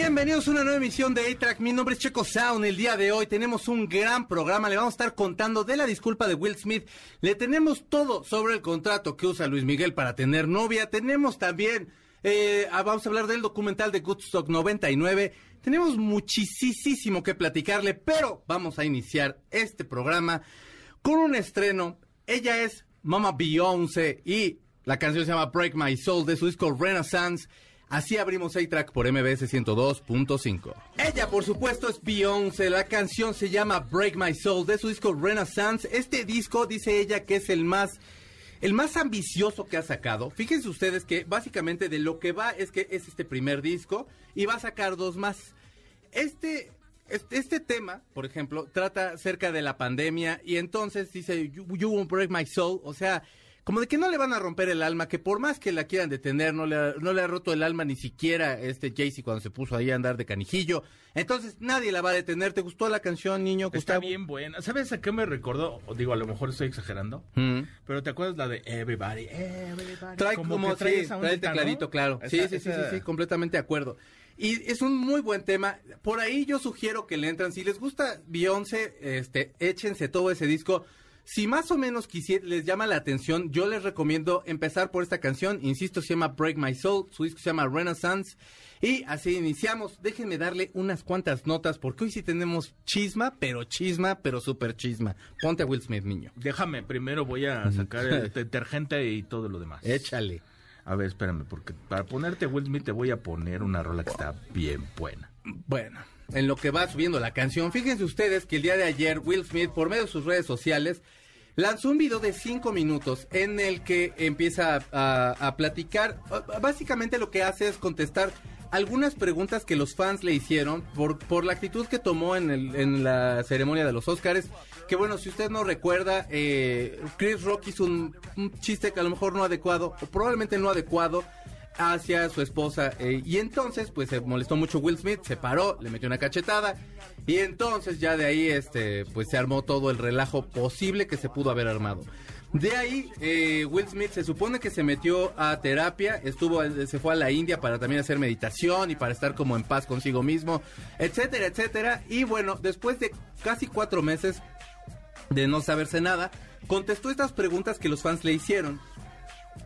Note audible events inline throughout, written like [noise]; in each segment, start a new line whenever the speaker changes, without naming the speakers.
Bienvenidos a una nueva emisión de A-Track. Mi nombre es Checo Sound. El día de hoy tenemos un gran programa. Le vamos a estar contando de la disculpa de Will Smith. Le tenemos todo sobre el contrato que usa Luis Miguel para tener novia. Tenemos también, eh, ah, vamos a hablar del documental de Goodstock 99. Tenemos muchísimo que platicarle, pero vamos a iniciar este programa con un estreno. Ella es Mama Beyoncé y la canción se llama Break My Soul de su disco Renaissance. Así abrimos A-Track por MBS 102.5. Ella, por supuesto, es Beyoncé. La canción se llama Break My Soul de su disco Renaissance. Este disco, dice ella, que es el más, el más ambicioso que ha sacado. Fíjense ustedes que básicamente de lo que va es que es este primer disco y va a sacar dos más. Este, este, este tema, por ejemplo, trata acerca de la pandemia y entonces dice, you, you won't break my soul. O sea, como de que no le van a romper el alma, que por más que la quieran detener, no le, ha, no le ha roto el alma ni siquiera este Jaycee cuando se puso ahí a andar de canijillo. Entonces nadie la va a detener. ¿Te gustó la canción, niño?
Está
Gustavo?
bien buena. ¿Sabes a qué me recordó? Digo, a lo mejor estoy exagerando.
Mm.
Pero ¿te acuerdas la de Everybody? Everybody.
Trae como,
que trae
sí, trae el tecladito, claro. sí,
Esa-
sí, sí, sí, sí, completamente de acuerdo. Y es un muy buen tema. Por ahí yo sugiero que le entran. Si les gusta Beyoncé, este, échense todo ese disco. Si más o menos les llama la atención, yo les recomiendo empezar por esta canción. Insisto, se llama Break My Soul. Su disco se llama Renaissance. Y así iniciamos. Déjenme darle unas cuantas notas porque hoy sí tenemos chisma, pero chisma, pero súper chisma. Ponte a Will Smith, niño.
Déjame, primero voy a sacar el [laughs] detergente y todo lo demás.
Échale.
A ver, espérame, porque para ponerte Will Smith te voy a poner una rola que está bien buena.
Bueno, en lo que va subiendo la canción, fíjense ustedes que el día de ayer Will Smith, por medio de sus redes sociales, lanzó un video de cinco minutos en el que empieza a, platicar. Básicamente lo que hace es contestar algunas preguntas que los fans le hicieron por, por la actitud que tomó en, el- en la ceremonia de los Oscars. Que bueno, si usted no recuerda, eh, Chris Rock hizo un, un chiste que a lo mejor no adecuado, o probablemente no adecuado, hacia su esposa. eh, y entonces, pues se molestó mucho Will Smith, se paró, le metió una cachetada. Y entonces ya de ahí, este, pues se armó todo el relajo posible que se pudo haber armado. De ahí, eh, Will Smith se supone que se metió a terapia, estuvo, se fue a la India para también hacer meditación y para estar como en paz consigo mismo, etcétera, etcétera. Y bueno, después de casi cuatro meses de no saberse nada, contestó estas preguntas que los fans le hicieron.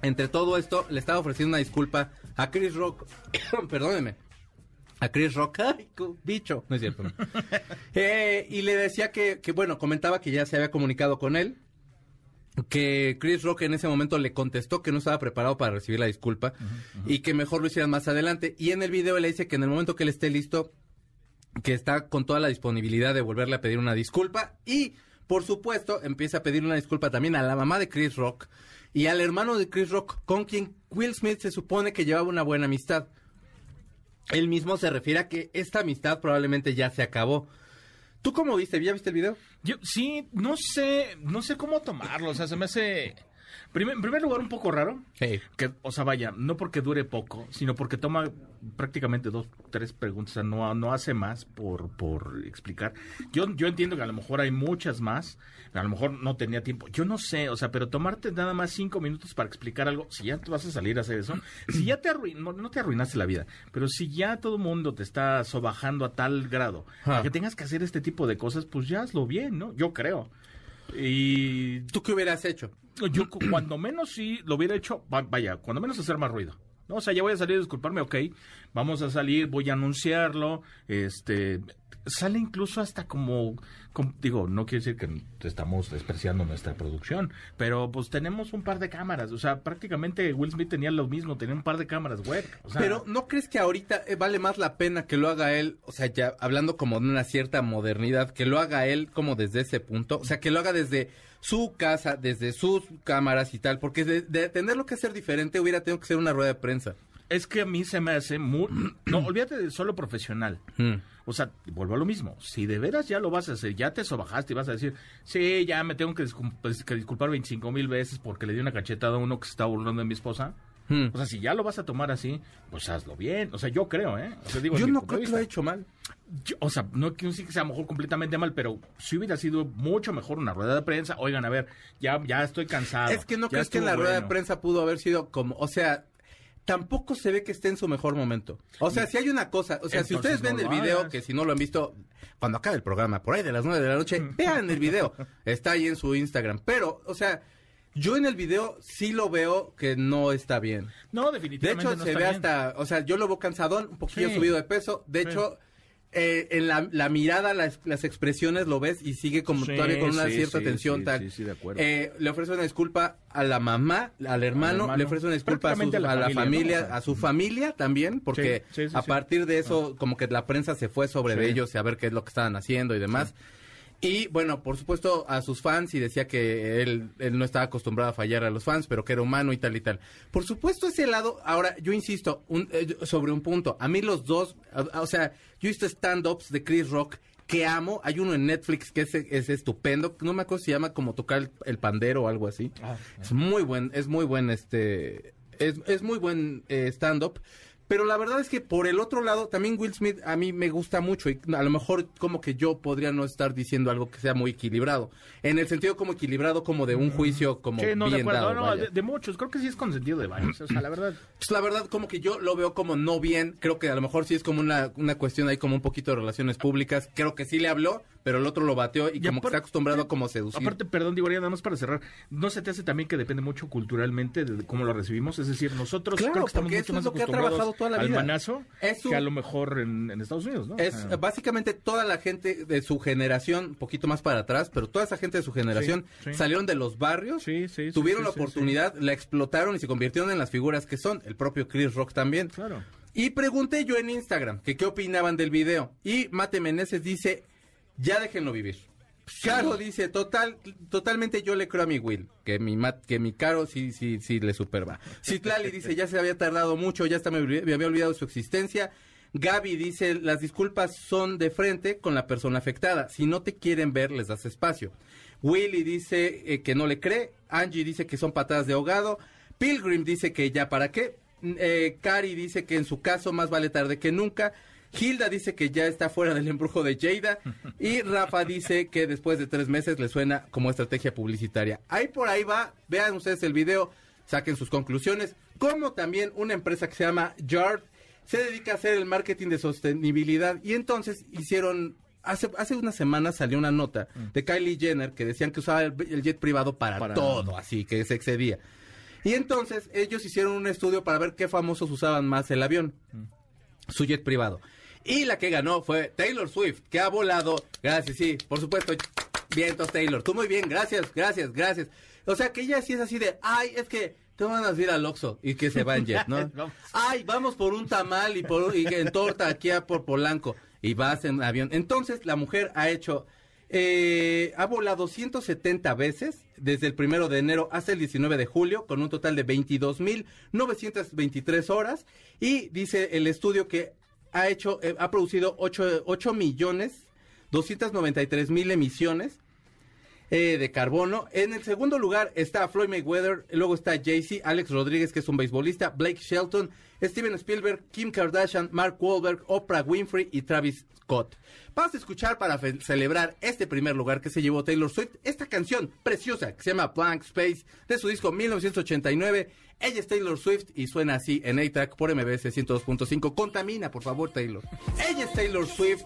Entre todo esto, le estaba ofreciendo una disculpa a Chris Rock. [coughs] Perdóneme. A Chris Rock. [laughs] Ay, bicho. No es cierto. [laughs] Eh, y le decía que, que, bueno, comentaba que ya se había comunicado con él. Que Chris Rock en ese momento le contestó que no estaba preparado para recibir la disculpa y que mejor lo hicieran más adelante. Y en el video le dice que en el momento que él esté listo, que está con toda la disponibilidad de volverle a pedir una disculpa y por supuesto empieza a pedir una disculpa también a la mamá de Chris Rock y al hermano de Chris Rock con quien Will Smith se supone que llevaba una buena amistad. Él mismo se refiere a que esta amistad probablemente ya se acabó. ¿Tú cómo viste? ¿Ya viste el video?
Yo sí, no sé, no sé cómo tomarlo, o sea, se me hace primer- en primer lugar un poco raro.
Sí.
Que, o sea, vaya, no porque dure poco, sino porque toma prácticamente dos, tres preguntas, o sea, no, no hace más por, por explicar. Yo, yo entiendo que a lo mejor hay muchas más, a lo mejor no tenía tiempo, yo no sé, o sea, pero tomarte nada más cinco minutos para explicar algo, si ya te vas a salir a hacer eso, si ya te arruinó, no te arruinaste la vida, pero si ya todo el mundo te está sobajando a tal grado,
Ah.
a que tengas que hacer este tipo de cosas, pues ya hazlo bien, ¿no? Yo creo. Y
¿Tú qué hubieras hecho?
Yo cu- cuando menos sí lo hubiera hecho, va- vaya, cuando menos hacer más ruido. No, o sea, ya voy a salir a disculparme, ok, vamos a salir, voy a anunciarlo, este, sale incluso hasta como, com- digo, no quiere decir que estamos despreciando nuestra producción, pero pues tenemos un par de cámaras, o sea, prácticamente Will Smith tenía lo mismo, tenía un par de cámaras web.
Pero ¿no crees que ahorita eh, vale más la pena que lo haga él, o sea, ya hablando como de una cierta modernidad, que lo haga él como desde ese punto, o sea, que lo haga desde su casa, desde sus cámaras y tal, porque de, de tenerlo que hacer diferente hubiera tenido que ser una rueda de prensa.
Es que a mí se me hace muy... [clears throat] No, olvídate de solo profesional.
Mm.
O sea, vuelvo a lo mismo. Si de veras ya lo vas a hacer, ya te sobajaste y vas a decir, sí, ya me tengo que, pues, que disculpar 25 mil veces porque le di una cachetada a uno que se estaba burlando de mi esposa.
Mm.
O sea, si ya lo vas a tomar así, pues hazlo bien. O sea, yo creo, ¿eh? O sea, digo,
Yo no creo que lo he hecho mal.
Yo- o sea, no quiero decir que sea a lo mejor completamente mal, pero si hubiera sido mucho mejor una rueda de prensa, oigan, a ver, ya, ya estoy cansado.
Es que no crees que en la rueda de prensa pudo haber sido como, o sea, tampoco se ve que esté en su mejor momento. O sea, si hay una cosa, o sea, si ustedes ven
no
el video, que si no lo han visto, cuando acabe el programa, por ahí de las nueve de la noche, vean el video. Está ahí en su Instagram. Pero, o sea, yo en el video sí lo veo que no está bien.
No,
De
definitivamente
hecho,
no
se
está
ve
bien.
hasta, o sea, yo lo veo cansadón, un poquillo
Sí.
subido de peso. De
Sí.
hecho, eh, en la, la mirada, las, las expresiones lo ves y sigue como
Sí,
todavía con una cierta tensión. tal.
sí, sí, de acuerdo.
Eh, le ofrece una disculpa a la mamá, al hermano,
hermano.
le ofrece una disculpa a, su-
Prácticamente
a
la familia,
familia,
¿no? O sea,
a su familia también, porque a partir de eso, como que la prensa se fue sobre de ellos y a ver qué es lo que estaban haciendo y demás. Y bueno, por supuesto a sus fans y decía que él, él no estaba acostumbrado a fallar a los fans, pero que era humano y tal y tal. Por supuesto ese lado, ahora yo insisto un- eh, sobre un punto, a mí los dos, o sea, yo he visto stand-ups de Chris Rock que amo, hay uno en Netflix que es, es estupendo, no me acuerdo si se llama como tocar el, el pandero o algo así.
Ah,
Es muy buen, es muy buen este, es, es muy buen eh, stand-up. Pero la verdad es que por el otro lado, también Will Smith a mí me gusta mucho y a lo mejor como que yo podría no estar diciendo algo que sea muy equilibrado. En el sentido como equilibrado como de un juicio como
Sí, no, de
bien
acuerdo.
dado.
no, de, de muchos. Creo que sí es consentido de varios. O sea, la verdad.
Pues la verdad como que yo lo veo como no bien. Creo que a lo mejor sí es como una, una cuestión ahí como un poquito de relaciones públicas. Creo que sí le habló, pero el otro lo bateó y,
Y
como que
aparte-
está acostumbrado a como seducir.
Aparte, perdón, digo, ya nada más para cerrar. ¿No se te hace también que depende mucho culturalmente de cómo lo recibimos? Es decir, nosotros
Claro,
creo que estamos mucho
es
más
que ha
acostumbrados
trabajado toda la
al
vida.
manazo
Es un-
que a lo mejor en, en Estados Unidos, ¿no?
Es básicamente toda la gente de su generación, un poquito más para atrás, pero toda esa gente de su generación
Sí, sí.
salieron de los barrios,
Sí,
tuvieron la oportunidad, la explotaron y se convirtieron en las figuras que son. El propio Chris Rock también.
Claro.
Y pregunté yo en Instagram que qué opinaban del video. Y Mate Meneses dice, ya déjenlo vivir. Caro dice, total, totalmente yo le creo a mi Will, que mi mat, que mi Caro sí, sí, sí le superva. Citlali dice, ya se había tardado mucho, ya hasta me, había olvidado su existencia. Gaby dice, las disculpas son de frente con la persona afectada. Si no te quieren ver, les das espacio. Willy dice eh, que no le cree. Angie dice que son patadas de ahogado. Pilgrim dice que ya para qué. Eh, Cari dice que en su caso más vale tarde que nunca. Hilda dice que ya está fuera del embrujo de Jada. Y Rafa dice que después de tres meses le suena como estrategia publicitaria. Ahí por ahí va. Vean ustedes el video. Saquen sus conclusiones. Como también una empresa que se llama Yard se dedica a hacer el marketing de sostenibilidad. Y entonces hicieron. Hace, hace unas semanas salió una nota de Kylie Jenner que decían que usaba el, el jet privado para,
Para-
todo, así que se excedía. Y entonces ellos hicieron un estudio para ver qué famosos usaban más el avión, su jet privado. Y la que ganó fue Taylor Swift, que ha volado, gracias, sí, por supuesto, vientos Taylor, tú muy bien, gracias, gracias, gracias. O sea que ella sí es así de, ay, es que te van a ir al Oxxo y que se va en jet, ¿no? [laughs]
Vamos.
Ay, vamos por un tamal y, por, y en torta aquí a por Polanco y vas en avión. Entonces la mujer ha hecho, eh, ha volado 170 veces desde el primero de enero hasta el 19 de julio con un total de 22.923 horas y dice el estudio que ha hecho, eh, ha producido 8, 8 millones 293 mil emisiones eh, de carbono. En el segundo lugar está Floyd Mayweather, luego está Jay-Z, Alex Rodríguez, que es un beisbolista, Blake Shelton, Steven Spielberg, Kim Kardashian, Mark Wahlberg, Oprah Winfrey y Travis Scott. Vamos a escuchar para celebrar este primer lugar que se llevó Taylor Swift, esta canción preciosa que se llama Blank Space de su disco 1989. Ella es Taylor Swift y suena así en A-Track por MBS 102.5. Contamina, por favor, Taylor. Ella es Taylor Swift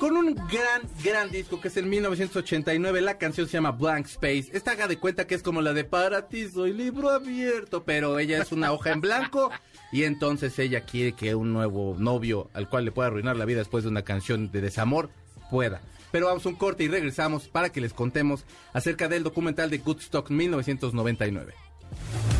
con un gran, gran disco que es en 1989. La canción se llama Blank Space. Esta haga de cuenta que es como la de Para ti soy libro abierto, pero ella es una hoja en blanco y entonces ella quiere que un nuevo novio al cual le pueda arruinar la vida después de una canción de desamor pueda. Pero vamos a un corte y regresamos para que les contemos acerca del documental de Woodstock 1999.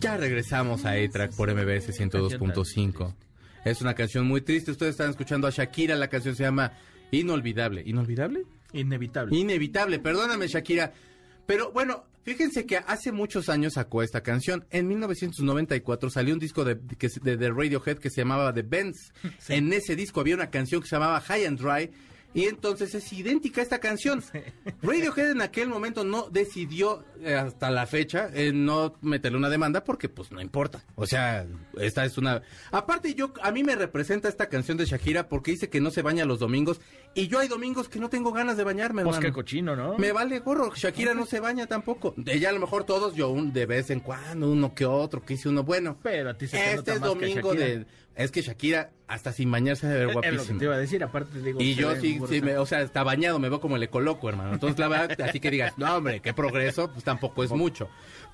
Ya regresamos a A-Track por MBS 102.5. Es una canción muy triste. Ustedes están escuchando a Shakira. La canción se llama Inolvidable. ¿Inolvidable?
Inevitable.
Inevitable. Perdóname, Shakira. Pero bueno, fíjense que hace muchos años sacó esta canción. En 1994 salió un disco de, de, de Radiohead que se llamaba The Bends. [laughs] En ese disco había una canción que se llamaba High and Dry y entonces es idéntica a esta canción. [laughs] Radiohead en aquel momento no decidió eh, hasta la fecha eh, no meterle una demanda porque pues no importa. O sea, esta es una Aparte yo a mí me representa esta canción de Shakira porque dice que no se baña los domingos y yo hay domingos que no tengo ganas de bañarme,
pues qué cochino, ¿no?
Me vale gorro, Shakira no se baña tampoco. Ella a lo mejor todos yo un de vez en cuando uno que otro que hice uno bueno.
Pero a ti se
Este es domingo de es que Shakira, hasta sin bañarse, debe ver. Es lo
te iba a decir, aparte digo...
Y yo sí, sí me, o sea, está bañado, me veo como le coloco, hermano. Entonces, la verdad, así que digas, no, hombre, qué progreso, pues tampoco es mucho.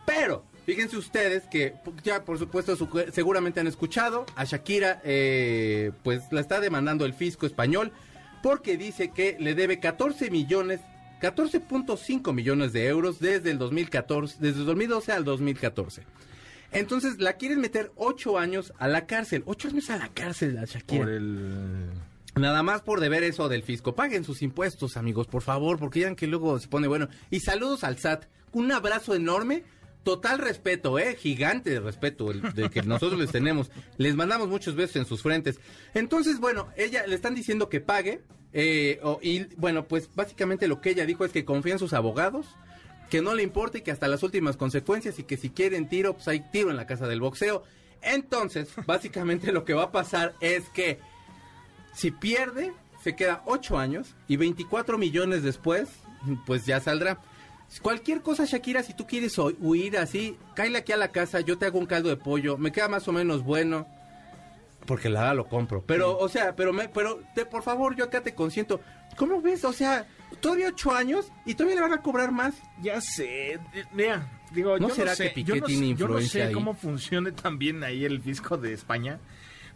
Pero, fíjense ustedes que ya, por supuesto, seguramente han escuchado, a Shakira, eh, pues la está demandando el fisco español, porque dice que le debe 14 millones 14.5 millones de euros desde el 2014, desde el 2012 al 2014. Entonces la quieren meter ocho años a la cárcel. Ocho años a la cárcel a Shakira.
Por el...
Nada más por deber eso del fisco. Paguen sus impuestos, amigos, por favor, porque ya que luego se pone bueno. Y saludos al SAT. Un abrazo enorme. Total respeto, ¿eh? Gigante de respeto el, de que nosotros les tenemos. Les mandamos muchos besos en sus frentes. Entonces, bueno, ella le están diciendo que pague. Eh, y bueno, pues básicamente lo que ella dijo es que confía en sus abogados que no le importa y que hasta las últimas consecuencias y que si quieren tiro, pues hay tiro en la casa del boxeo. Entonces, [laughs] básicamente lo que va a pasar es que si pierde, se queda 8 años y 24 millones después, pues ya saldrá. Cualquier cosa, Shakira, si tú quieres huir así, cállate aquí a la casa, yo te hago un caldo de pollo, me queda más o menos bueno. Porque la lo compro. Pero, o sea, pero, me, pero te, por favor, yo acá te consiento. ¿Cómo ves? O sea, todavía ocho años y todavía le van a cobrar más.
Ya sé, mira, digo,
¿No
yo
será
no sé,
que Piqué tiene influencia
yo no sé cómo funcione también ahí el fisco de España.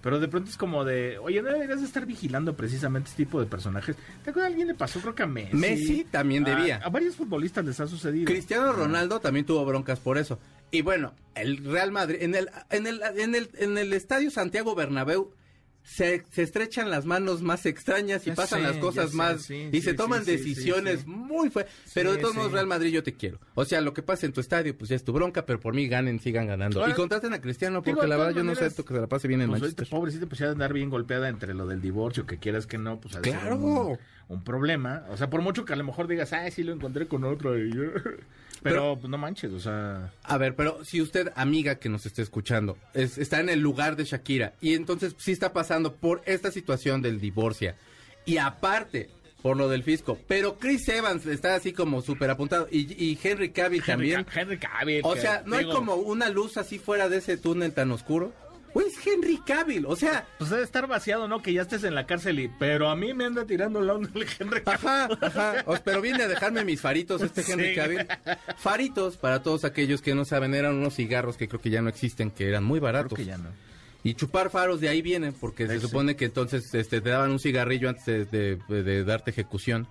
Pero de pronto es como de, oye, no deberías estar vigilando precisamente este tipo de personajes. ¿Te acuerdas? Alguien le pasó, creo que a Messi.
Messi también debía.
A, varios futbolistas les ha sucedido.
Cristiano Ronaldo también tuvo broncas por eso. Y bueno, el Real Madrid, en el, en el, en el, en el estadio Santiago Bernabéu, se, estrechan las manos más extrañas y pasan las cosas más y se toman decisiones muy fuertes. Pero de todos modos, Real Madrid, yo te quiero. O sea, lo que pasa en tu estadio, pues ya es tu bronca, pero por mí ganen, sigan ganando. Y contraten a Cristiano, porque la verdad yo no sé esto que se la pase bien en
pues,
Manchester.
Pobrecito, pues ya andar bien golpeada entre lo del divorcio, que quieras que no, pues
claro.
un, problema. O sea, por mucho que a lo mejor digas, ah, sí lo encontré con otro. Y [laughs] Pero, pues, no manches, o sea...
A ver, pero si usted, amiga que nos esté escuchando, está en el lugar de Shakira y entonces sí está pasando por esta situación del divorcio y aparte por lo del fisco, pero Chris Evans está así como súper apuntado y, Henry Cavill también.
Henry Cavill.
O sea, ¿no hay como una luz así fuera de ese túnel tan oscuro? Pues Henry Cavill, o sea...
Pues debe estar vaciado, ¿no? Que ya estés en la cárcel y... Pero a mí me anda tirando la onda el Henry
Cavill. Ajá, ajá. pero viene a dejarme mis faritos este Henry Cavill. Faritos, para todos aquellos que no saben, eran unos cigarros que creo que ya no existen, que eran muy baratos.
Creo que ya no.
Y chupar faros de ahí viene, porque se supone que entonces este, te daban un cigarrillo antes de darte ejecución.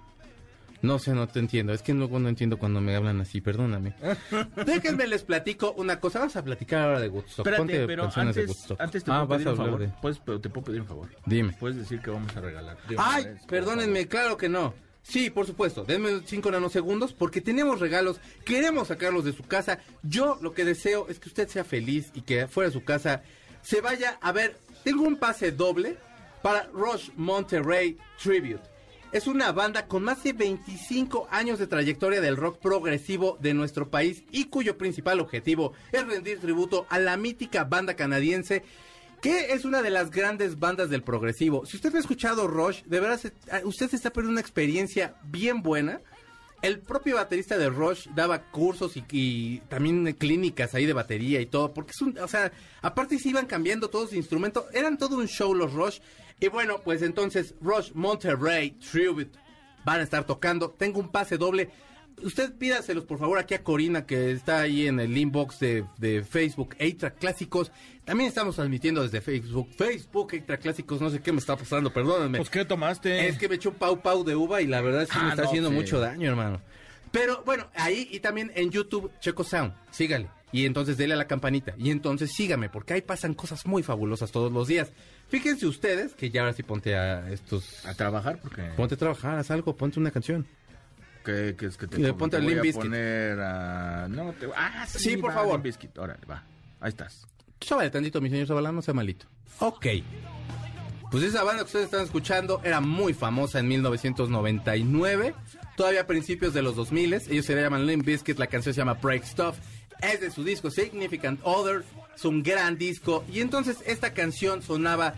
No sé, no te entiendo. Es que luego no entiendo cuando me hablan así, perdóname. [laughs] Déjenme les platico una cosa. Vamos a platicar ahora de Woodstock.
Espérate, pero antes, antes te
ah,
puedo pedir un favor. Pues, pero te puedo pedir un favor.
Dime.
Puedes decir que vamos a regalar.
Ay, perdónenme, claro que no. Sí, por supuesto. Denme cinco nanosegundos porque tenemos regalos. Queremos sacarlos de su casa. Yo lo que deseo es que usted sea feliz y que fuera de su casa se vaya a ver. Tengo un pase doble para Rush Monterrey Tribute es una banda con más de 25 años de trayectoria del rock progresivo de nuestro país y cuyo principal objetivo es rendir tributo a la mítica banda canadiense que es una de las grandes bandas del progresivo. Si usted ha escuchado Rush, de verdad ah, usted se está perdiendo una experiencia bien buena. El propio baterista de Rush daba cursos y, también clínicas ahí de batería y todo, porque es un, o sea, aparte se iban cambiando todos los instrumentos, eran todo un show los Rush y bueno, pues entonces Rush Monterrey Tribute van a estar tocando. Tengo un pase doble. usted pídaselos por favor aquí a Corina que está ahí en el inbox de, de Facebook, Eitra Clásicos. También estamos transmitiendo desde Facebook, Facebook Eitra Clásicos, no sé qué me está pasando, perdónenme.
Pues, ¿qué tomaste?
Es que me echó un pau pau de uva y la verdad es que
Ah,
me está
no,
haciendo
sí.
mucho daño, hermano. Pero bueno, ahí y también en YouTube, Checo Sound, sígale. Y entonces dele a la campanita. Y entonces sígame, porque ahí pasan cosas muy fabulosas todos los días. Fíjense ustedes que ya ahora sí ponte a estos...
A trabajar porque...
Ponte a trabajar, haz algo, ponte una canción.
que, que es que te,
le ponte
Te voy a
Bizkit.
poner a... No, te... Ah, sí,
Sí, por
va,
favor.
Bizkit. Órale, va. Ahí estás.
Súbale tantito, mi señor Zabalán, no sea malito. Ok. Pues esa banda que ustedes están escuchando era muy famosa en 1999, todavía a principios de los 2000. Ellos se llaman Limp Bizkit, la canción se llama Break Stuff. Es de su disco Significant Other, es un gran disco. Y entonces esta canción sonaba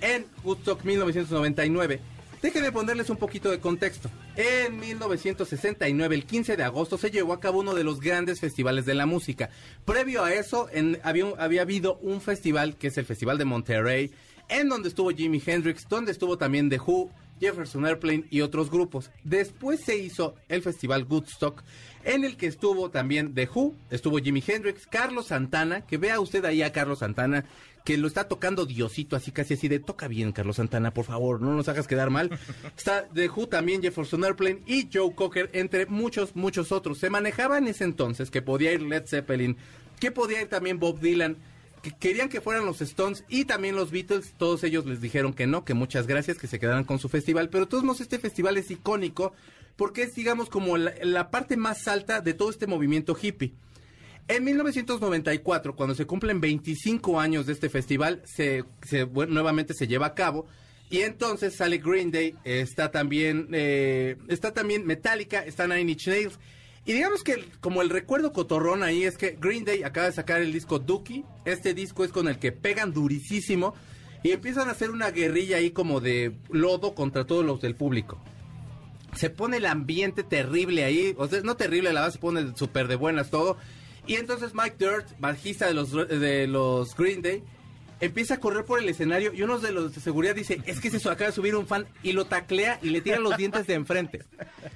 en Woodstock 1999. Déjenme ponerles un poquito de contexto. En 1969, el 15 de agosto, se llevó a cabo uno de los grandes festivales de la música. Previo a eso, en- había, había habido un festival, que es el Festival de Monterrey, en donde estuvo Jimi Hendrix, donde estuvo también The Who, Jefferson Airplane y otros grupos. Después se hizo el Festival Woodstock, en el que estuvo también The Who, estuvo Jimi Hendrix, Carlos Santana, que vea usted ahí a Carlos Santana, que lo está tocando Diosito, así casi así de toca bien, Carlos Santana, por favor, no nos hagas quedar mal. [laughs] Está The Who también, Jefferson Airplane y Joe Cocker, entre muchos, muchos otros. Se manejaba en ese entonces que podía ir Led Zeppelin, que podía ir también Bob Dylan, que querían que fueran los Stones y también los Beatles, todos ellos les dijeron que no, que muchas gracias, que se quedaran con su festival, pero de todos modos este festival es icónico porque es digamos como la, parte más alta de todo este movimiento hippie. En 1994, cuando se cumplen 25 años de este festival, se, se- nuevamente se lleva a cabo. Y entonces sale Green Day, está también, eh, está también Metallica, está Nine Inch Nails. Y digamos que como el recuerdo cotorrón ahí es que Green Day acaba de sacar el disco Dookie. Este disco es con el que pegan durísimo y empiezan a hacer una guerrilla ahí como de lodo contra todos los del público se pone el ambiente terrible ahí, o sea, no terrible, la verdad se pone súper de buenas todo. Y entonces Mike Dirt, bajista de los, de los Green Day, empieza a correr por el escenario y uno de los de seguridad dice, es que se acaba de subir un fan y lo taclea y le tira los dientes de enfrente.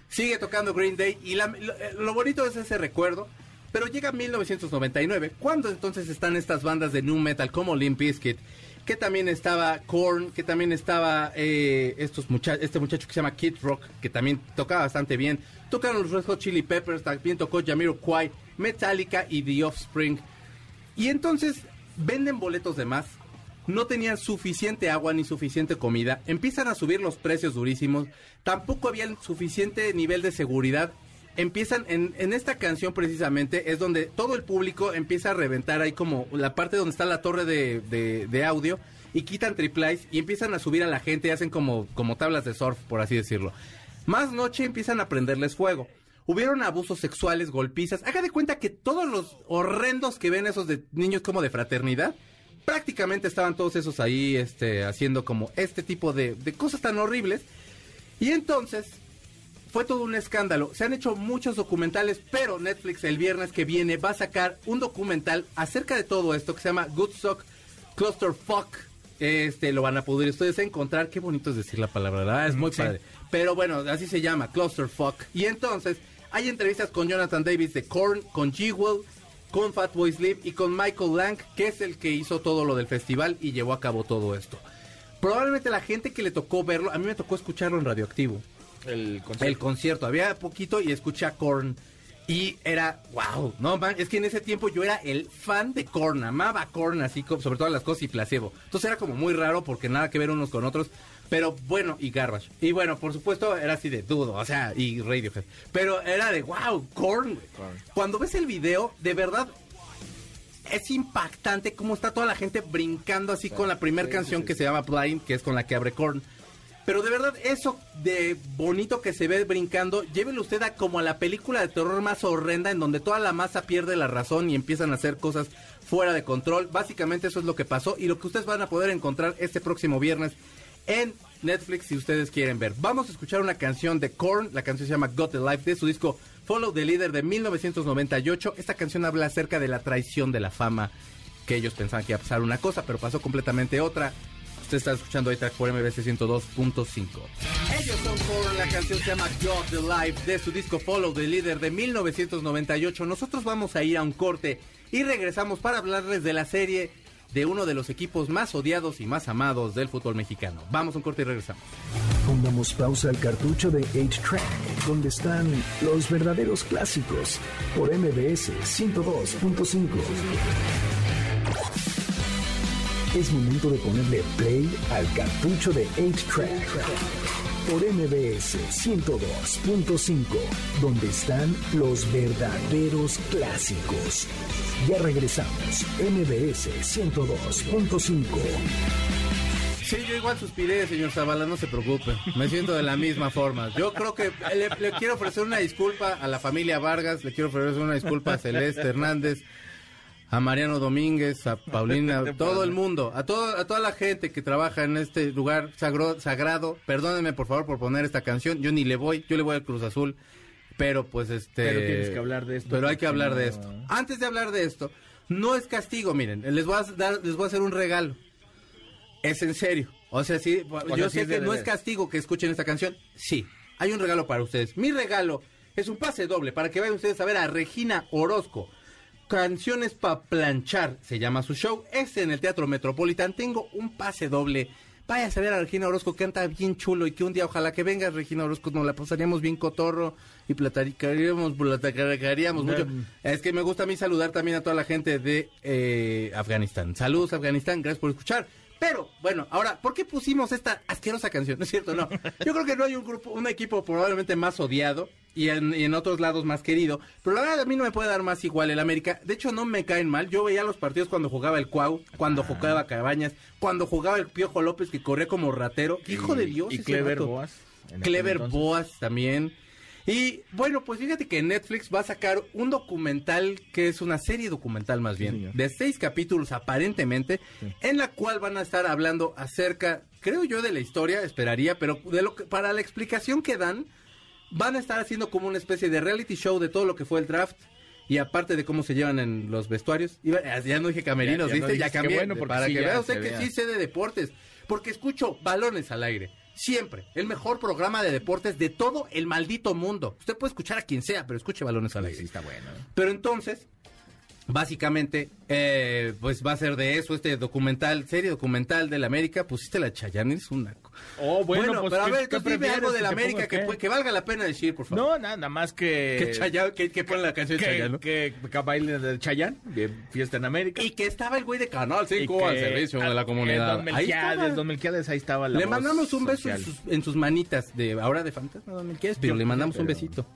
Sigue tocando Green Day y la- lo, eh, bonito es ese recuerdo. Pero llega 1999, cuando entonces están estas bandas de new metal como Limp Bizkit, que también estaba Korn, que también estaba eh, estos mucha este muchacho que se llama Kid Rock, que también tocaba bastante bien. Tocaron los Red Hot Chili Peppers, también tocó Jamiroquai, Metallica y The Offspring. Y entonces venden boletos de más, no tenían suficiente agua ni suficiente comida, empiezan a subir los precios durísimos, tampoco había suficiente nivel de seguridad. Empiezan en, en esta canción precisamente es donde todo el público empieza a reventar ahí como la parte donde está la torre de, de- audio y quitan triplies y empiezan a subir a la gente y hacen como, como tablas de surf, por así decirlo. Más noche empiezan a prenderles fuego. Hubieron abusos sexuales, golpizas. Haga de cuenta que todos los horrendos que ven esos de niños como de fraternidad, prácticamente estaban todos esos ahí este, haciendo como este tipo de cosas tan horribles. Y entonces fue todo un escándalo. Se han hecho muchos documentales, pero Netflix el viernes que viene va a sacar un documental acerca de todo esto que se llama Goodstock Clusterfuck. Este lo van a poder ustedes encontrar. Qué bonito es decir la palabra, ¿verdad? Es muy
Sí.
padre. Pero bueno, así se llama, Clusterfuck. Y entonces hay entrevistas con Jonathan Davis de Korn, con Jewel, con Fatboy Slim y con Michael Lang, que es el que hizo todo lo del festival y llevó a cabo todo esto. Probablemente la gente que le tocó verlo, a mí me tocó escucharlo en Radioactivo.
El
El concierto, había poquito y escuché a Korn. Y era, wow, no man, es que en ese tiempo yo era el fan de Korn, amaba Korn así, sobre todo las cosas y placebo. Entonces era como muy raro porque nada que ver unos con otros. Pero bueno, y Garbage. Y bueno, por supuesto era así de dudo, o sea, y Radiohead. Pero era de, wow. Korn. Cuando ves el video, de verdad, es impactante cómo está toda la gente brincando así con la primera canción que se llama Blind, que es con la que abre Korn. Pero de verdad, eso de bonito que se ve brincando, llévelo usted a como a la película de terror más horrenda, en donde toda la masa pierde la razón y empiezan a hacer cosas fuera de control. Básicamente eso es lo que pasó y lo que ustedes van a poder encontrar este próximo viernes en Netflix si ustedes quieren ver. Vamos a escuchar una canción de Korn, la canción se llama Got the Life, de su disco Follow the Leader de 1998. Esta canción habla acerca de la traición de la fama, que ellos pensaban que iba a pasar una cosa, pero pasó completamente otra. Usted está escuchando ahí por MBC 102.5. Ellos son por la canción se llama God the Life de su disco Follow the Leader de 1998. Nosotros vamos a ir a un corte y regresamos para hablarles de la serie de uno de los equipos más odiados y más amados del fútbol mexicano. Vamos a un corte y regresamos.
Pongamos pausa al cartucho de 8-Track, donde están los verdaderos clásicos, por MBS 102.5. Es momento de ponerle play al cartucho de 8-Track por MBS 102.5, donde están los verdaderos clásicos. Ya regresamos, MBS 102.5.
Sí, yo igual suspiré, señor Zavala, no se preocupe. Me siento de la misma forma. Yo creo que le, le, quiero ofrecer una disculpa a la familia Vargas, le quiero ofrecer una disculpa a Celeste Hernández, a Mariano Domínguez, a [laughs] Paulina, a todo el mundo, a, todo, a toda la gente que trabaja en este lugar sagro, sagrado. Perdónenme, por favor, por poner esta canción. Yo ni le voy, yo le voy al Cruz Azul. Pero pues este...
Pero tienes que hablar de esto.
Pero hay que hablar de esto. Antes de hablar de esto, no es castigo, miren, les voy a, dar, les voy a hacer un regalo. Es en serio. O sea, sí, o yo sea, sé sí que no es castigo que escuchen esta canción. Sí, hay un regalo para ustedes. Mi regalo es un pase doble para que vayan ustedes a ver a Regina Orozco. Canciones para planchar, se llama su show. Es en el Teatro Metropolitan. Tengo un pase doble. Vaya a saber a Regina Orozco, canta bien chulo y que un día ojalá que venga Regina Orozco, nos la pasaríamos bien cotorro y platicaríamos, platicaríamos mucho. Es que me gusta a mí saludar también a toda la gente de eh, Afganistán. Saludos Afganistán, gracias por escuchar. Pero, bueno, ahora, ¿por qué pusimos esta asquerosa canción? No es cierto, no. Yo creo que no hay un grupo, un equipo probablemente más odiado y en, y en, otros lados más querido. Pero la verdad a mí no me puede dar más igual el América. De hecho, no me caen mal. Yo veía los partidos cuando jugaba el Cuau, cuando ah. jugaba Cabañas, cuando jugaba el Piojo López que corría como ratero.
Y,
Hijo de Dios.
Y Clever. Boas.
Clever Boas también. Y bueno, pues fíjate que Netflix va a sacar un documental que es una serie documental más bien, sí, de seis capítulos aparentemente, sí. en la cual van a estar hablando acerca, creo yo, de la historia, esperaría, pero de lo que, para la explicación que dan, van a estar haciendo como una especie de reality show de todo lo que fue el draft. Y aparte de cómo se llevan en los vestuarios, iba, ya no dije camerinos,
ya, ya
¿viste?
No
ya cambié.
Bueno
para
sí,
que vea usted que
vea.
sí sé de deportes. Porque escucho balones al aire. Siempre. El mejor programa de deportes de todo el maldito mundo. Usted puede escuchar a quien sea, pero escuche balones al aire.
Sí, está bueno. ¿eh?
Pero entonces, básicamente, eh, pues va a ser de eso, este documental, serie documental de la América. Pusiste la Chayanne, es una...
Oh, bueno,
bueno
pues,
pero a
¿qué-
ver, entonces dime algo de la América que, que valga la pena decir, por favor.
No, nada, más que...
Que, Chayanne, que, que pone la canción de
que,
Chayanne, ¿no?
que, que baile de Chayanne, de Fiesta en América.
Y que estaba el güey de Canal 5
Y que-
al servicio de la comunidad.
Don
Ahí estaba.
Don Melquiades, ahí estaba la
Le mandamos un beso en sus, en sus manitas de ahora de fantasma, don Melquiades, pero le mandamos un
pero-
besito.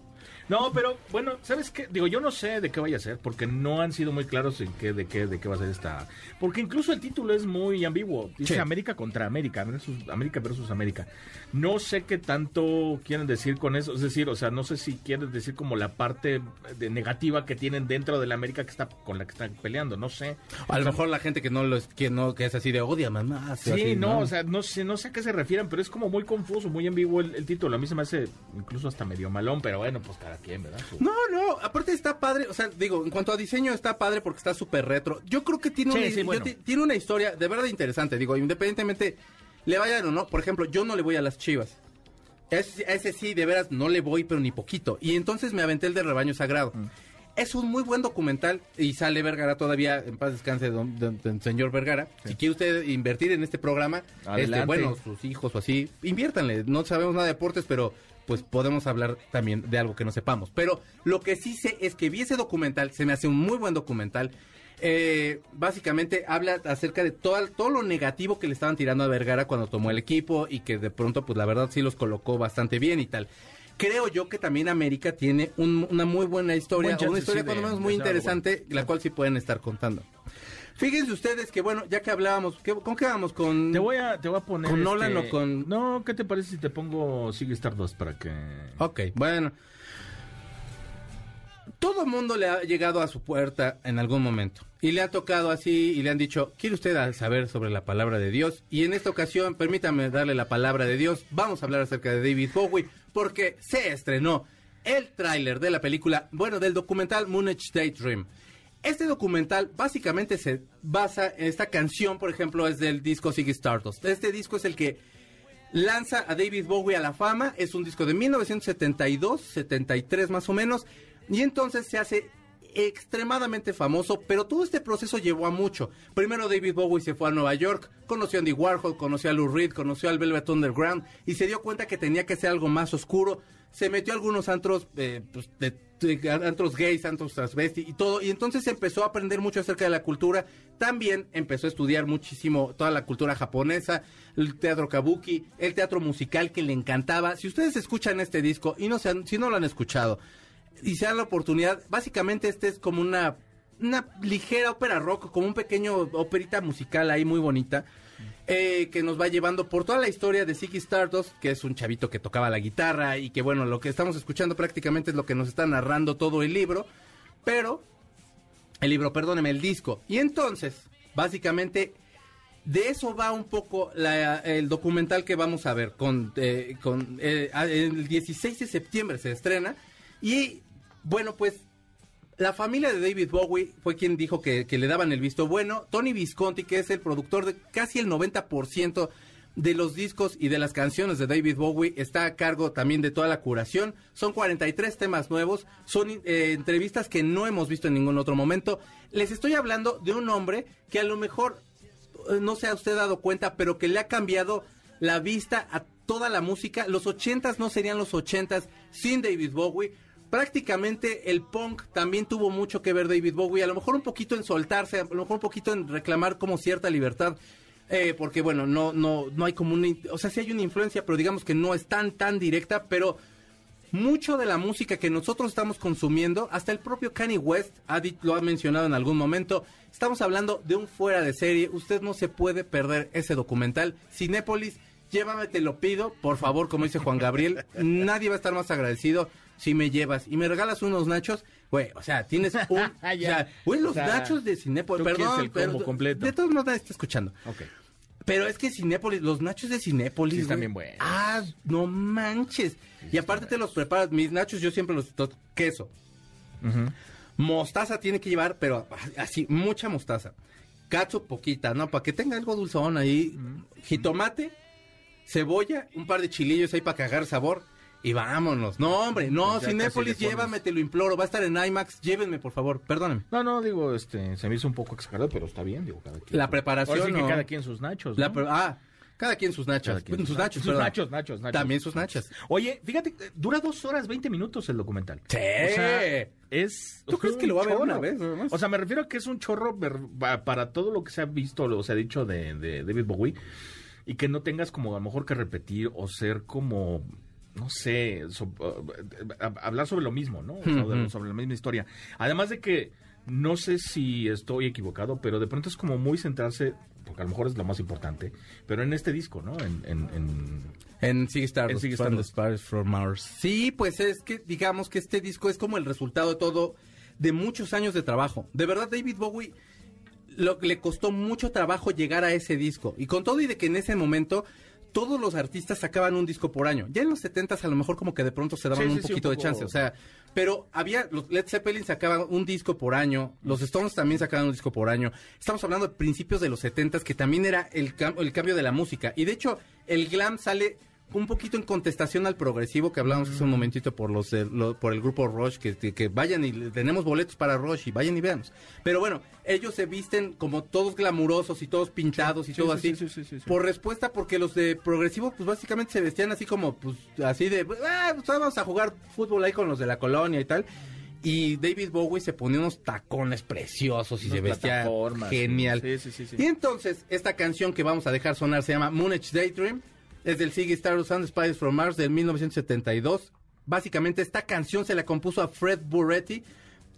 No, pero bueno, ¿sabes qué? Digo, yo no sé de qué vaya a ser, porque no han sido muy claros en qué, de qué, de qué va a ser esta. Porque incluso el título es muy ambiguo. Dice
Sí.
América contra América, versus, América versus América. No sé qué tanto quieren decir con eso. Es decir, o sea, no sé si quieren decir como la parte de negativa que tienen dentro de la América que está con la que están peleando. No sé.
A lo mejor la gente que no lo es, que no, que es así de odia mamá.
Sí,
así,
no, o sea, no sé, no sé a qué se refieren, pero es como muy confuso, muy ambiguo el, el título. A mí se me hace incluso hasta medio malón, pero bueno, pues cada quien, ¿verdad? Su-
No, no, aparte está padre, o sea, digo, en cuanto a diseño está padre porque está súper retro. Yo creo que tiene,
Sí,
una,
sí, bueno.
tiene una historia de verdad interesante, digo, independientemente le vayan o no. Por ejemplo, yo no le voy a las chivas. Ese, a ese sí, de veras, no le voy, pero ni poquito. Y entonces me aventé el de Rebaño Sagrado.
Mm.
Es un muy buen documental y sale Vergara todavía, en paz descanse, don, don- don señor Vergara. Si quiere usted invertir en este programa, este, bueno, sus hijos o así, inviértanle. No sabemos nada de deportes, pero pues podemos hablar también de algo que no sepamos. Pero lo que sí sé es que vi ese documental, se me hace un muy buen documental. Eh, básicamente habla acerca de todo, todo lo negativo que le estaban tirando a Vergara cuando tomó el equipo y que de pronto, pues la verdad sí los colocó bastante bien y tal. Creo yo que también América tiene un- una muy buena historia,
Buen
una historia
sí,
cuando menos muy interesante, la cual sí pueden estar contando. Fíjense ustedes que, bueno, ya que hablábamos, ¿qué- ¿con qué vamos? Con...
Te voy a, te voy a poner.
¿Con Nolan
este-
o con-
No, ¿qué te parece si te pongo Sigue Stardust para que.
Ok, bueno. Todo mundo le ha llegado a su puerta en algún momento. Y le ha tocado así y le han dicho, ¿quiere usted saber sobre la palabra de Dios? Y en esta ocasión, permítame darle la palabra de Dios. Vamos a hablar acerca de David Bowie porque se estrenó el tráiler de la película, bueno, del documental Moonage Daydream. Este documental básicamente se basa en esta canción, por ejemplo, es del disco Ziggy Stardust. Este disco es el que lanza a David Bowie a la fama, es un disco de 1972, 73 más o menos, y entonces se hace extremadamente famoso, pero todo este proceso llevó a mucho. Primero David Bowie se fue a Nueva York, conoció a Andy Warhol, conoció a Lou Reed, conoció al Velvet Underground y se dio cuenta que tenía que ser algo más oscuro. Se metió a algunos antros, eh, pues, de, antros gays, antros transvesti y todo, y entonces empezó a aprender mucho acerca de la cultura. También empezó a estudiar muchísimo toda la cultura japonesa, el teatro kabuki, el teatro musical que le encantaba. Si ustedes escuchan este disco y no se han- si no lo han escuchado, y se dan la oportunidad, básicamente este es como una, una ligera ópera rock, como un pequeño operita musical ahí muy bonita, eh, que nos va llevando por toda la historia de Ziggy Stardust, que es un chavito que tocaba la guitarra y que bueno, lo que estamos escuchando prácticamente es lo que nos está narrando todo el libro, pero, el libro, perdóneme, el disco. Y entonces, básicamente... De eso va un poco la- el documental que vamos a ver. Con, eh, con eh, el 16 de septiembre se estrena. Y bueno, pues la familia de David Bowie fue quien dijo que, le daban el visto bueno. Tony Visconti, que es el productor de casi el 90% de los discos y de las canciones de David Bowie, está a cargo también de toda la curación. Son 43 temas nuevos, son eh, entrevistas que no hemos visto en ningún otro momento. Les estoy hablando de un hombre que a lo mejor eh, no se ha usted dado cuenta, pero que le ha cambiado la vista a toda la música. Los ochentas no serían los ochentas sin David Bowie. Prácticamente el punk también tuvo mucho que ver David Bowie, a lo mejor un poquito en soltarse, a lo mejor un poquito en reclamar como cierta libertad, eh, porque bueno, no, no, no hay como una, o sea, sí hay una influencia, pero digamos que no es tan, tan directa, pero mucho de la música que nosotros estamos consumiendo, hasta el propio Kanye West lo ha mencionado en algún momento, estamos hablando de un fuera de serie, usted no se puede perder ese documental. Cinépolis, llévame, te lo pido, por favor, como dice Juan Gabriel, [laughs] nadie va a estar más agradecido si me llevas y me regalas unos nachos, güey, o sea, tienes [laughs] un, o sea, güey, los
O sea,
nachos de Cinépolis, perdón,
el
pero-
completo.
de todos modos nadie está escuchando.
Ok.
Pero es que Cinépolis, los nachos de Cinépolis.
Sí, están bien buenos.
Ah, no manches. y aparte te los preparas. Mis nachos yo siempre los. Queso.
Ujú.
Mostaza tiene que llevar, pero así, mucha mostaza. Cacho, poquita, ¿no? Para que tenga algo dulzón ahí. Jitomate, cebolla, un par de chilillos ahí para cagar sabor. Y vámonos. No, hombre, no,
Pues
Cinépolis, llévame, te lo imploro. Va a estar en IMAX. Llévenme, por favor. Perdóname.
No, no, digo, este, se me hizo un poco exagerado, pero está bien, digo, cada quien.
La preparación,
Ahora sí que
¿no?
cada quien sus nachos,
La
¿no?
pre- ah, cada quien sus nachas.
Quien
sus nachos,
Sus nachos, nachos, nachos.
También sus nachas.
Oye, fíjate, eh, dura dos horas, 20 minutos el documental.
Sí.
O sea, es...
¿Tú crees que lo va a ver
un
una vez?
O sea, me refiero a que es un chorro para todo lo que se ha visto, o se ha dicho de, de David Bowie, y que no tengas como a lo mejor que repetir o ser como... No sé, so- eh, hab- hablar sobre lo mismo, ¿no? Sobre, la misma historia. Además de que no sé si estoy equivocado, pero de pronto es como muy centrarse, porque a lo mejor es lo más importante, pero en este disco, ¿no? En, en, en-
En the
Stardust.
Stars from Mars. Sí, pues es que digamos que este disco es como el resultado de todo, de muchos años de trabajo. De verdad, David Bowie lo, le costó mucho trabajo llegar a ese disco. Y con todo y de que en ese momento todos los artistas sacaban un disco por año. Ya en los 70 a lo mejor como que de pronto se daban
Sí,
un
sí, sí,
poquito
un
de chance. O sea, pero había, los Led Zeppelin sacaban un disco por año, los Stones también sacaban un disco por año. Estamos hablando de principios de los 70 que también era el, cam- el cambio de la música. Y de hecho, el glam sale un poquito en contestación al progresivo que hablamos hace un momentito por los, lo- por el grupo Rush que, vayan y tenemos boletos para Rush y vayan y veamos. Pero bueno, ellos se visten como todos glamurosos y todos pintados y
Sí,
todo
sí,
así.
sí, sí, sí, sí.
Por respuesta porque los de progresivo pues básicamente se vestían así como pues así de ah, pues, vamos a jugar fútbol ahí con los de la colonia y tal. Y David Bowie se ponía unos tacones preciosos y se vestía genial.
sí, sí, sí, sí.
Y entonces, esta canción que vamos a dejar sonar se llama Moonage Daydream. Es del Ziggy Stardust and the Spiders from Mars del 1972. Básicamente, esta canción se la compuso a Fred Burretti,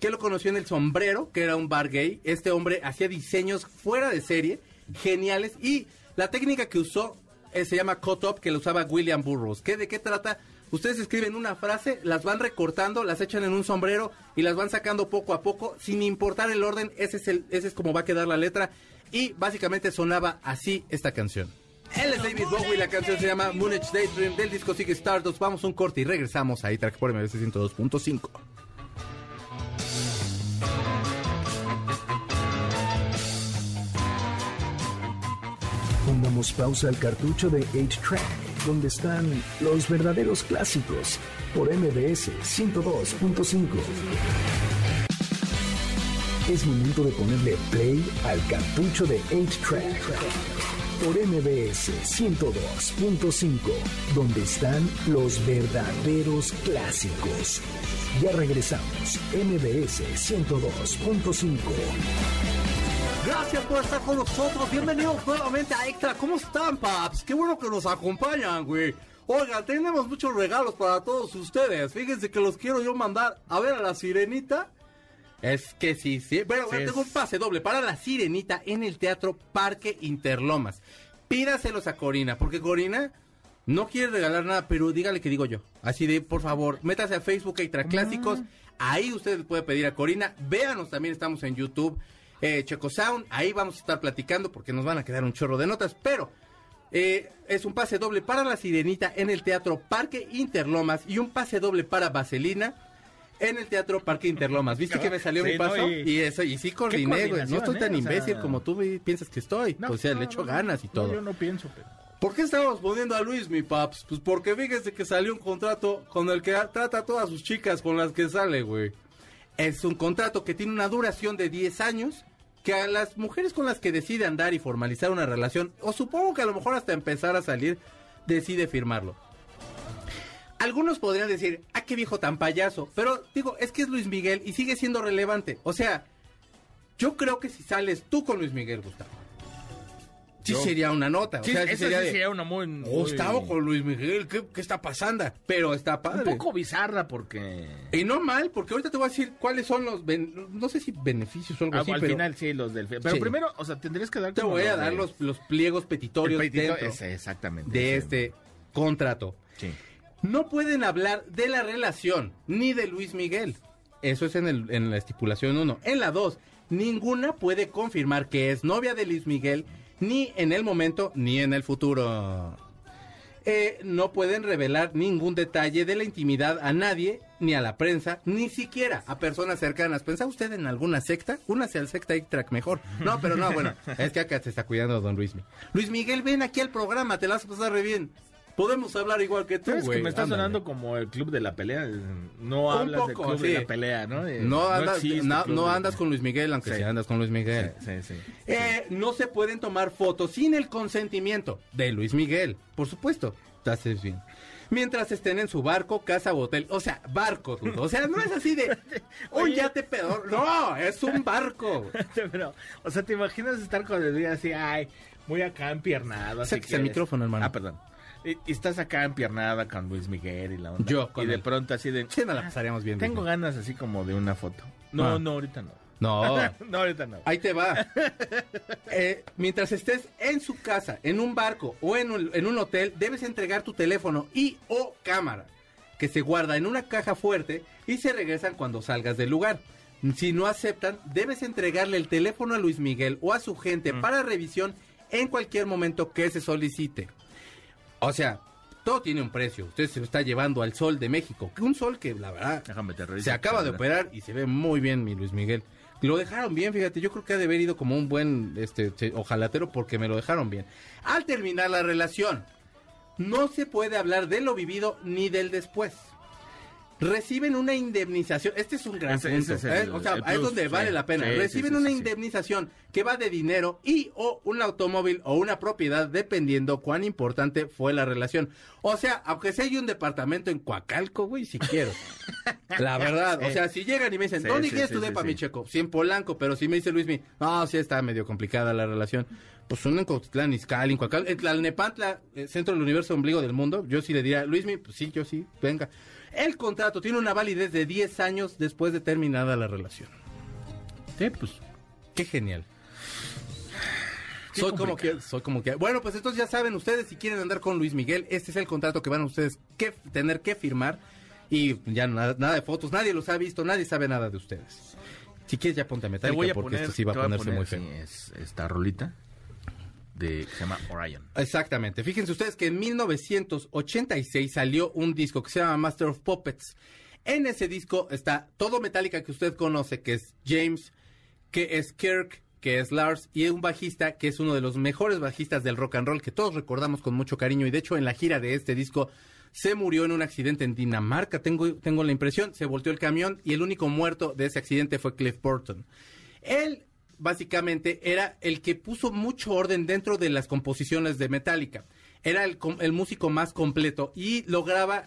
que lo conoció en El Sombrero, que era un bar gay. Este hombre hacía diseños fuera de serie, geniales. Y la técnica que usó eh, se llama cut up, que lo usaba William Burroughs. ¿Qué, ¿De qué trata? Ustedes escriben una frase, las van recortando, las echan en un sombrero y las van sacando poco a poco, sin importar el orden. Ese es, el, ese es como va a quedar la letra. Y básicamente sonaba así esta canción. Él es David Bowie, la canción se llama Moonage Daydream del disco Sig Stardust. Vamos a un corte y regresamos a E-Track por MBC 102.5.
Pongamos pausa al cartucho de 8-Track, donde están los verdaderos clásicos por MBS 102.5. Es momento de ponerle play al cartucho de 8-Track por MBS 102.5, donde están los verdaderos clásicos. Ya regresamos, MBS 102.5.
Gracias por estar con nosotros. Bienvenidos nuevamente a Extra. ¿Cómo están, paps? Qué bueno que nos acompañan, güey. Oiga, tenemos muchos regalos para todos ustedes. Fíjense que los quiero yo mandar a ver a la sirenita. Es que sí, sí. Bueno,
Sí,
tengo un pase doble para la sirenita en el Teatro Parque Interlomas. Pídaselos a Corina, porque Corina no quiere regalar nada, pero dígale que digo yo. Así de, por favor, métase a Facebook Extra Clásicos. Ahí usted le puede pedir a Corina. Véanos, también estamos en YouTube. Eh, Checo Sound, ahí vamos a estar platicando porque nos van a quedar un chorro de notas, pero eh, es un pase doble para la Sirenita en el Teatro Parque Interlomas y un pase doble para Vaselina en el Teatro Parque Interlomas. ¿Viste que me salió
Sí,
mi
no,
paso?
y-
y... eso, y sí coordiné, güey. No estoy tan
eh? O sea-
imbécil como tú piensas que estoy.
No,
o sea,
no,
le echo
no,
ganas y
no,
todo.
yo no pienso, pero...
¿Por qué estamos poniendo a Luis, mi paps? Pues porque fíjese que salió un contrato con el que trata a todas sus chicas con las que sale, güey. Es un contrato que tiene una duración de 10 años, que a las mujeres con las que decide andar y formalizar una relación, o supongo que a lo mejor hasta empezar a salir, decide firmarlo. Algunos podrían decir, ah, qué viejo tan payaso, pero digo, es que es Luis Miguel y sigue siendo relevante. O sea, yo creo que si sales tú con Luis Miguel, Gustavo, sí
Yo-
sería una nota. O
Sí,
sea, sí sería
sí
de,
sería una muy... muy-
Gustavo con Luis Miguel, ¿qué, qué está pasando? Pero está
Un
padre.
poco bizarra porque...
Y no mal, porque ahorita te voy a decir cuáles son los, ben- no sé si beneficios o algo
Ah,
así,
al
pero
final sí, los del... Pero
Sí.
primero, o sea, tendrías que dar
te voy a dar
de-
los, los pliegos petitorios
petito-
dentro
ese, exactamente.
de
ese.
este contrato.
Sí.
No pueden hablar de la relación ni de Luis Miguel. Eso es en, el- en la estipulación 1. En la 2, ninguna puede confirmar que es novia de Luis Miguel ni en el momento ni en el futuro. Eh, no pueden revelar ningún detalle de la intimidad a nadie, ni a la prensa, ni siquiera a personas cercanas. ¿Pensa usted en alguna secta? Únase al secta track mejor. No, pero no, bueno, es que acá se está cuidando don Luis Miguel. Luis Miguel, ven aquí al programa, te la vas a pasar re bien. Podemos hablar igual que tú,
¿Sabes
güey.
que me está
Ándale.
sonando como el club de la pelea? No
Un
hablas del club
sí.
de la pelea, ¿no? Eh,
No, andas, no,
el
no andas con Luis Miguel, aunque
Sí.
sí andas con Luis Miguel.
Sí, sí, sí.
Eh, no se pueden tomar fotos sin el consentimiento de Luis Miguel, por supuesto. Haces bien. Mientras estén en su barco, casa o hotel. O sea, barco, dudo. O sea, no es así de, [laughs] oye, ya te peor. No, es un barco. [laughs]
Pero, o sea, ¿te imaginas estar con el día así, ay, muy acá empiernado?
Sáquese el
que-
micrófono, hermano.
Ah, perdón. Y, y estás acá empiernada con Luis Miguel y la onda.
Yo con
Y de pronto así de...
Sí, nos la pasaríamos bien.
Tengo ganas así como de una foto. No,
Ah.
no, ahorita no.
No, [laughs] [laughs]
No, ahorita no.
ahí te va. [laughs] Eh, mientras estés en su casa, en un barco o en un, en un hotel, debes entregar tu teléfono y o cámara, que se guarda en una caja fuerte y se regresan cuando salgas del lugar. Si no aceptan, debes entregarle el teléfono a Luis Miguel o a su gente para revisión en cualquier momento que se solicite. O sea, todo tiene un precio. Usted se lo está llevando al sol de México. Un sol que, la verdad,
Déjame te reviso.
se acaba de operar y se ve muy bien mi Luis Miguel. Lo dejaron bien, fíjate, yo creo que ha de haber ido como un buen este ojalatero porque me lo dejaron bien. Al terminar la relación, no se puede hablar de lo vivido ni del después. Reciben una indemnización, este es un gran
Ese-
punto,
ese es el-
¿eh? o sea, ahí es donde
sí.
vale la pena.
Sí,
Reciben
sí,
una indemnización que va de dinero y o un automóvil o una propiedad dependiendo cuán importante fue la relación. O sea, aunque sea hay un departamento en Coacalco, güey, si quiero. [laughs] La verdad, o sea, si llegan y me dicen, ¿dónde quieres tu depa, mi checo? Sí, en Polanco, pero si me dice Luismi, no, sí está medio complicada la relación. Pues uno en Cotitlán, Izcalli, en Coacalco, en Tlalnepantla, eh, centro del universo ombligo del mundo, yo sí le diría, Luismi, pues sí, yo sí, venga. El contrato tiene una validez de 10 años después de terminada la relación.
Sí, pues.
Qué genial.
Qué
Soy como que, soy como que. Bueno, pues entonces ya saben ustedes si quieren andar con Luis Miguel, este es el contrato que van a ustedes que tener que firmar y ya nada, nada de fotos, nadie los ha visto, nadie sabe nada de ustedes. Si quieres ya ponte a Metallica
a
porque
poner.
esto sí va a ponerse muy feo.
sí, es esta rolita que se llama Orion.
Exactamente. Fíjense ustedes que en 1986 salió un disco que se llama Master of Puppets. En ese disco está todo Metallica que usted conoce, que es James, que es Kirk, que es Lars, y un bajista que es uno de los mejores bajistas del rock and roll que todos recordamos con mucho cariño. Y de hecho, en la gira de este disco se murió en un accidente en Dinamarca, tengo, tengo la impresión, se volteó el camión y el único muerto de ese accidente fue Cliff Burton. Él básicamente era el que puso mucho orden dentro de las composiciones de Metallica. Era el, el músico más completo y lograba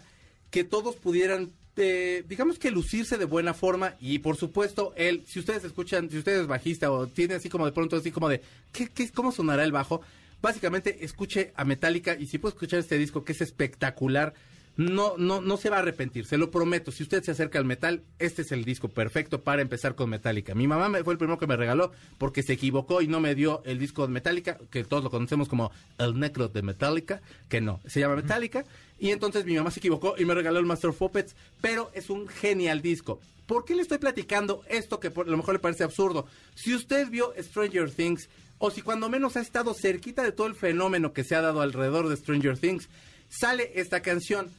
que todos pudieran eh, digamos que lucirse de buena forma y por supuesto él, si ustedes escuchan, si ustedes es bajista o tiene así como de pronto así como de, ¿qué, qué, cómo sonará el bajo? Básicamente escuche a Metallica y si puede escuchar este disco que es espectacular, no, no, no se va a arrepentir, se lo prometo. Si usted se acerca al metal, este es el disco perfecto para empezar con Metallica. Mi mamá me, fue el primero que me regaló porque se equivocó y no me dio el disco de Metallica, que todos lo conocemos como el Necro de Metallica, que no, se llama Metallica. Y entonces mi mamá se equivocó y me regaló el Master of Puppets, pero es un genial disco. ¿Por qué le estoy platicando esto que por lo mejor le parece absurdo? Si usted vio Stranger Things, o si cuando menos ha estado cerquita de todo el fenómeno que se ha dado alrededor de Stranger Things, sale esta canción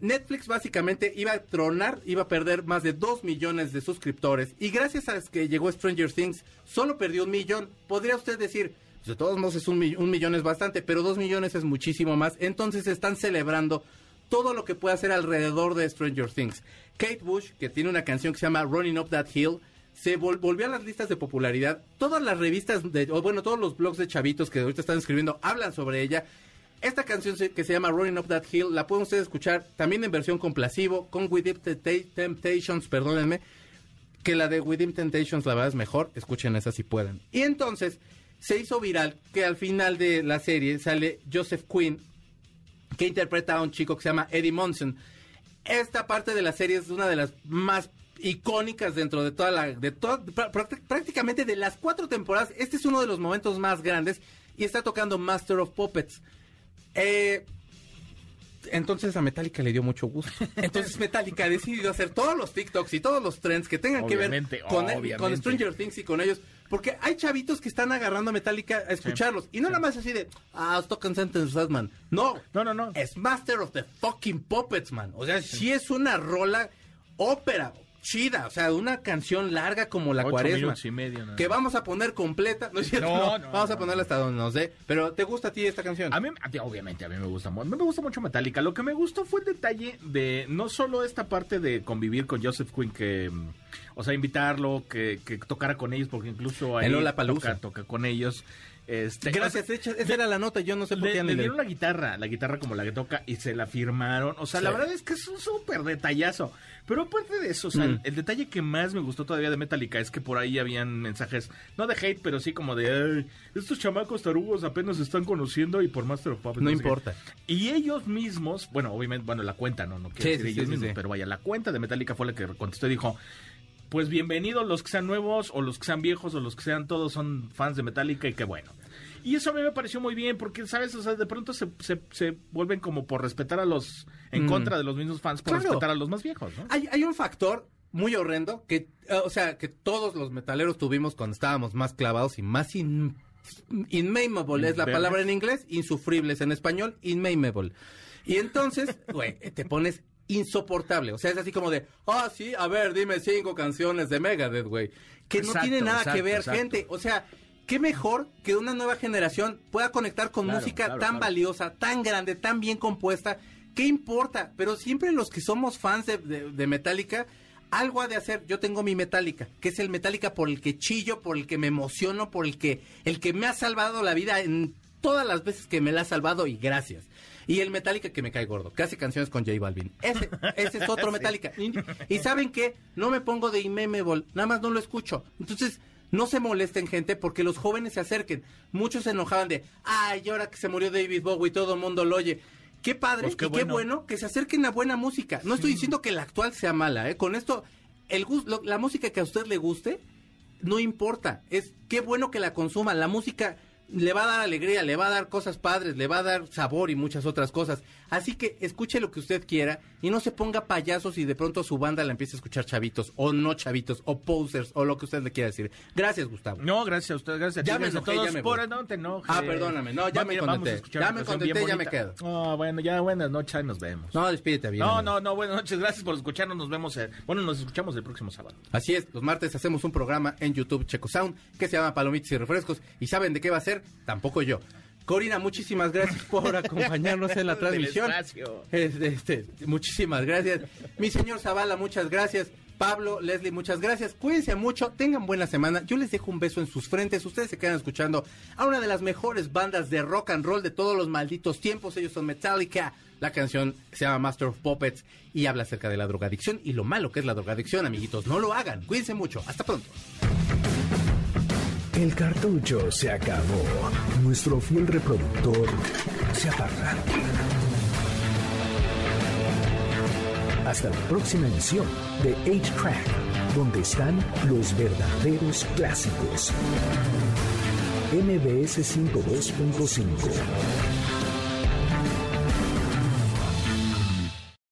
Netflix básicamente iba a tronar, iba a perder más de 2 millones de suscriptores y gracias a que llegó Stranger Things solo perdió un millón. Podría usted decir, pues, de todos modos es un, un millón es bastante, pero 2 millones es muchísimo más. Entonces están celebrando todo lo que puede hacer alrededor de Stranger Things. Kate Bush, que tiene una canción que se llama Running Up That Hill, se volvió a las listas de popularidad. Todas las revistas, de, o bueno, todos los blogs de chavitos que ahorita están escribiendo hablan sobre ella. Esta canción que se llama Running Up That Hill la pueden ustedes escuchar también en versión complasivo con Within Temptations, perdónenme, que la de Within Temptations la verdad es mejor, escuchen esa si pueden. Y entonces se hizo viral que al final de la serie sale Joseph Quinn, que interpreta a un chico que se llama Eddie Monson. Esta parte de la serie es una de las más icónicas dentro de toda la de toda, prácticamente de las cuatro temporadas este es uno de los momentos más grandes y está tocando Master of Puppets eh, entonces a Metallica le dio mucho gusto. [laughs] Entonces Metallica ha decidido hacer todos los TikToks y todos los trends que tengan que ver con, con, Stranger Things y con ellos. Porque hay chavitos que están agarrando a Metallica a escucharlos. y no nada más así de, ah, tocan Sentence man. No,
no, no, no.
Es Master of the fucking Puppets, man. O sea, sí, es una rola ópera chida, o sea, una canción larga como la cuaresma.
Y medio,
Que vamos a poner completa, no es cierto, no, [laughs] vamos a ponerla hasta donde nos dé. Pero ¿te gusta a ti esta canción?
A mí, obviamente, a mí me gusta, me gusta mucho Metallica. Lo que me gustó fue el detalle de no solo esta parte de convivir con Joseph Quinn que o sea, invitarlo, que, que tocara con ellos, porque incluso ahí toca, toca con ellos. Este,
Gracias, esa era la nota, yo no sé por qué.
Le, le dieron la guitarra, la guitarra como la que toca y se la firmaron. O sea, la verdad es que es un súper detallazo. Pero aparte de eso, o sea, mm. el, detalle que más me gustó todavía de Metallica es que por ahí habían mensajes, no de hate, pero sí como de, estos chamacos tarugos apenas se están conociendo y por Master of Puppets.
No, importa.
Y ellos mismos, bueno, obviamente, bueno, la cuenta, no, no quiero decir ellos mismos, pero vaya, la cuenta de Metallica fue la que contestó y dijo, pues bienvenidos los que sean nuevos o los que sean viejos o los que sean todos son fans de Metallica y qué bueno. Y eso a mí me pareció muy bien, porque, ¿sabes? O sea, de pronto se, se, vuelven como por respetar a los, en mm. contra de los mismos fans, por respetar a los más viejos, ¿no?
Hay, hay un factor muy horrendo que, eh, o sea, que todos los metaleros tuvimos cuando estábamos más clavados y más in, inmameable, es la palabra en inglés, insufribles en español, inmameable. Y entonces, [laughs] güey, te pones insoportable. O sea, es así como de, ah, sí, a ver, dime cinco canciones de Megadeth, güey. Que no tiene nada que ver, gente. O sea, qué mejor que una nueva generación pueda conectar con música tan valiosa, tan grande, tan bien compuesta. ¿Qué importa? Pero siempre los que somos fans de, Metallica, algo ha de hacer. Yo tengo mi Metallica, que es el Metallica por el que chillo, por el que me emociono, por el que, el que me ha salvado la vida en todas las veces que me la ha salvado y gracias. Y el Metallica que me cae gordo, que hace canciones con J Balvin. Ese, ese es [laughs] otro Metallica. Y, saben qué, no me pongo de Imemable, nada más no lo escucho. Entonces, no se molesten gente porque los jóvenes se acerquen. Muchos se enojaban de, ay, ahora que se murió David Bowie, todo el mundo lo oye. Qué padre pues qué y qué bueno. que se acerquen a buena música. No estoy diciendo que la actual sea mala, ¿eh? Con esto, el la música que a usted le guste, no importa. Es qué bueno que la consuman. La música le va a dar alegría, le va a dar cosas padres, le va a dar sabor y muchas otras cosas. Así que escuche lo que usted quiera y no se ponga payasos y de pronto su banda la empiece a escuchar chavitos o no chavitos o posers o lo que usted le quiera decir. Gracias, Gustavo.
No, gracias a usted, gracias a ti,
Ya me enojé,
todos
ya me
por- no te enojes.
Ah, perdóname, no, ya
Va,
me contenté. Ya me contenté, ya me quedo.
Ah, bueno, ya buenas noches, nos vemos.
No, despídete bien.
No, no, no, buenas noches, gracias por escucharnos, nos vemos, eh, bueno, nos escuchamos el próximo sábado.
Así es, los martes hacemos un programa en YouTube Checo Sound que se llama Palomitas y Refrescos. ¿Y saben de qué va a ser? Tampoco yo. Corina, muchísimas gracias por [laughs] acompañarnos en la transmisión. Este, este, muchísimas gracias. Mi señor Zavala, muchas gracias. Pablo, Leslie, muchas gracias. Cuídense mucho, tengan buena semana. Yo les dejo un beso en sus frentes. Ustedes se quedan escuchando a una de las mejores bandas de rock and roll de todos los malditos tiempos. Ellos son Metallica. La canción se llama Master of Puppets y habla acerca de la drogadicción y lo malo que es la drogadicción, amiguitos. No lo hagan. Cuídense mucho. Hasta pronto.
El cartucho se acabó. Nuestro fiel reproductor se apaga. Hasta la próxima emisión de 8-Track, donde están los verdaderos clásicos. MBS 102.5